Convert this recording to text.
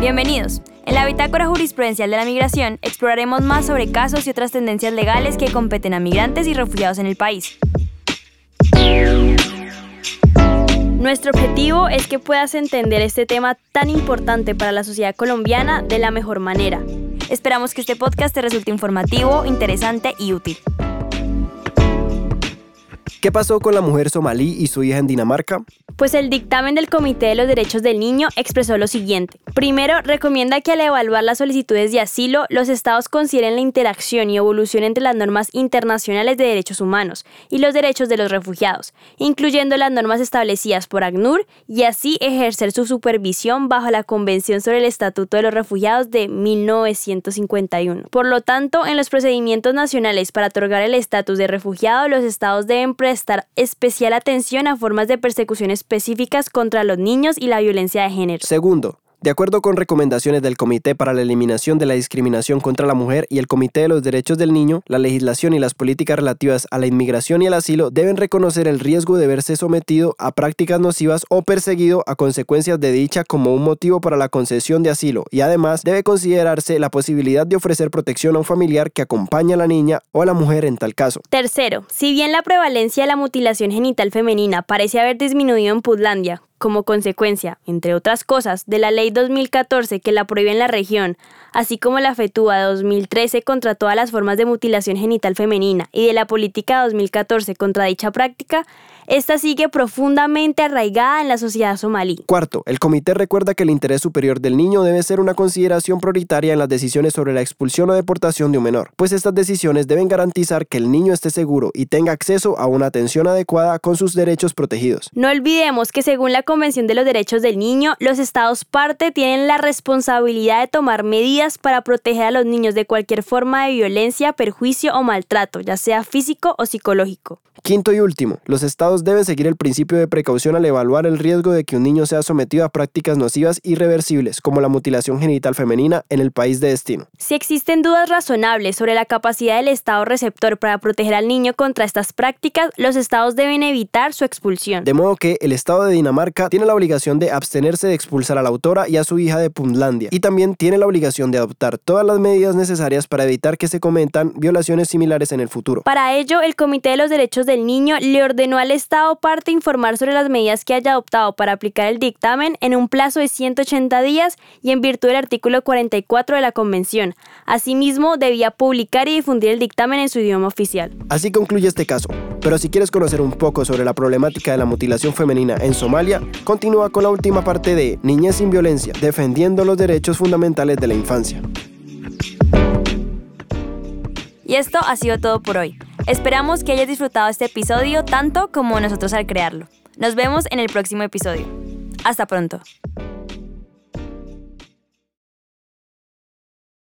Bienvenidos. En la Bitácora Jurisprudencial de la Migración exploraremos más sobre casos y otras tendencias legales que competen a migrantes y refugiados en el país. Nuestro objetivo es que puedas entender este tema tan importante para la sociedad colombiana de la mejor manera. Esperamos que este podcast te resulte informativo, interesante y útil. ¿Qué pasó con la mujer somalí y su hija en Dinamarca? Pues el dictamen del Comité de los Derechos del Niño expresó lo siguiente. Primero, recomienda que al evaluar las solicitudes de asilo, los estados consideren la interacción y evolución entre las normas internacionales de derechos humanos y los derechos de los refugiados, incluyendo las normas establecidas por ACNUR, y así ejercer su supervisión bajo la Convención sobre el Estatuto de los Refugiados de 1951. Por lo tanto, en los procedimientos nacionales para otorgar el estatus de refugiado, los estados deben prestar especial atención a formas de persecución específicas contra los niños y la violencia de género. Segundo, de acuerdo con recomendaciones del Comité para la Eliminación de la Discriminación contra la Mujer y el Comité de los Derechos del Niño, la legislación y las políticas relativas a la inmigración y el asilo deben reconocer el riesgo de verse sometido a prácticas nocivas o perseguido a consecuencias de dicha como un motivo para la concesión de asilo y además debe considerarse la posibilidad de ofrecer protección a un familiar que acompañe a la niña o a la mujer en tal caso. Tercero, si bien la prevalencia de la mutilación genital femenina parece haber disminuido en Putlandia, como consecuencia, entre otras cosas, de la Ley 2014 que la prohíbe en la región, así como la FETUA 2013 contra todas las formas de mutilación genital femenina y de la Política 2014 contra dicha práctica, esta sigue profundamente arraigada en la sociedad somalí. Cuarto, el comité recuerda que el interés superior del niño debe ser una consideración prioritaria en las decisiones sobre la expulsión o deportación de un menor, pues estas decisiones deben garantizar que el niño esté seguro y tenga acceso a una atención adecuada con sus derechos protegidos. No olvidemos que según la Convención de los Derechos del Niño, los estados parte tienen la responsabilidad de tomar medidas para proteger a los niños de cualquier forma de violencia, perjuicio o maltrato, ya sea físico o psicológico. Quinto y último, los estados deben seguir el principio de precaución al evaluar el riesgo de que un niño sea sometido a prácticas nocivas irreversibles, como la mutilación genital femenina en el país de destino. Si existen dudas razonables sobre la capacidad del estado receptor para proteger al niño contra estas prácticas, los estados deben evitar su expulsión. De modo que el estado de Dinamarca tiene la obligación de abstenerse de expulsar a la autora y a su hija de Puntlandia, y también tiene la obligación de adoptar todas las medidas necesarias para evitar que se cometan violaciones similares en el futuro. Para ello, el Comité de los Derechos del Niño le ordenó al Estado parte informar sobre las medidas que haya adoptado para aplicar el dictamen en un plazo de 180 días y en virtud del artículo 44 de la Convención. Asimismo, debía publicar y difundir el dictamen en su idioma oficial. Así concluye este caso. Pero si quieres conocer un poco sobre la problemática de la mutilación femenina en Somalia, continúa con la última parte de Niñez sin violencia, defendiendo los derechos fundamentales de la infancia. Y esto ha sido todo por hoy. Esperamos que hayas disfrutado este episodio tanto como nosotros al crearlo. Nos vemos en el próximo episodio. Hasta pronto.